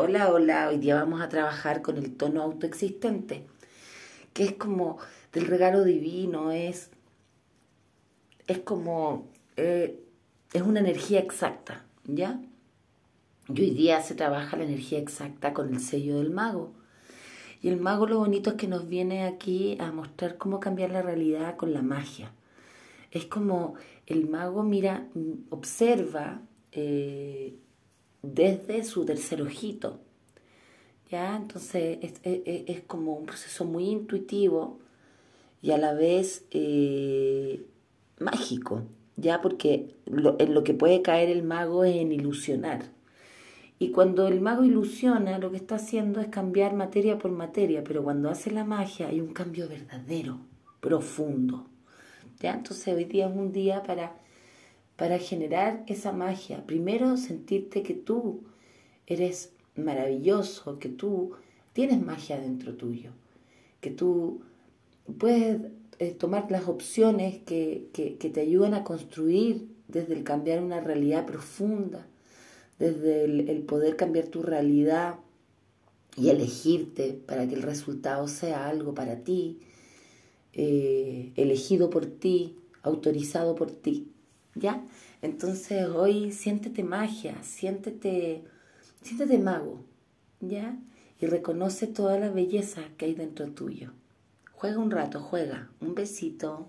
Hola, hola, hoy día vamos a trabajar con el tono autoexistente, que es como del regalo divino, es, es como, eh, es una energía exacta, ¿ya? Y hoy día se trabaja la energía exacta con el sello del mago. Y el mago lo bonito es que nos viene aquí a mostrar cómo cambiar la realidad con la magia. Es como el mago mira, observa, eh, desde su tercer ojito. ¿Ya? Entonces es, como un proceso muy intuitivo y a la vez eh, mágico, ¿ya? Porque en lo que puede caer el mago es en ilusionar. Y cuando el mago ilusiona, lo que está haciendo es cambiar materia por materia, pero cuando hace la magia hay un cambio verdadero, profundo. ¿Ya? Entonces hoy día es un día para para generar esa magia. Primero sentirte que tú eres maravilloso, que tú tienes magia dentro tuyo, que tú puedes eh, tomar las opciones que, te ayudan a construir desde el cambiar una realidad profunda, desde el, poder cambiar tu realidad y elegirte para que el resultado sea algo para ti, eh, elegido por ti, autorizado por ti. ¿Ya? Entonces hoy siéntete magia, siéntete, siéntete mago, ¿ya? Y reconoce toda la belleza que hay dentro tuyo. Juega un rato, juega. Un besito.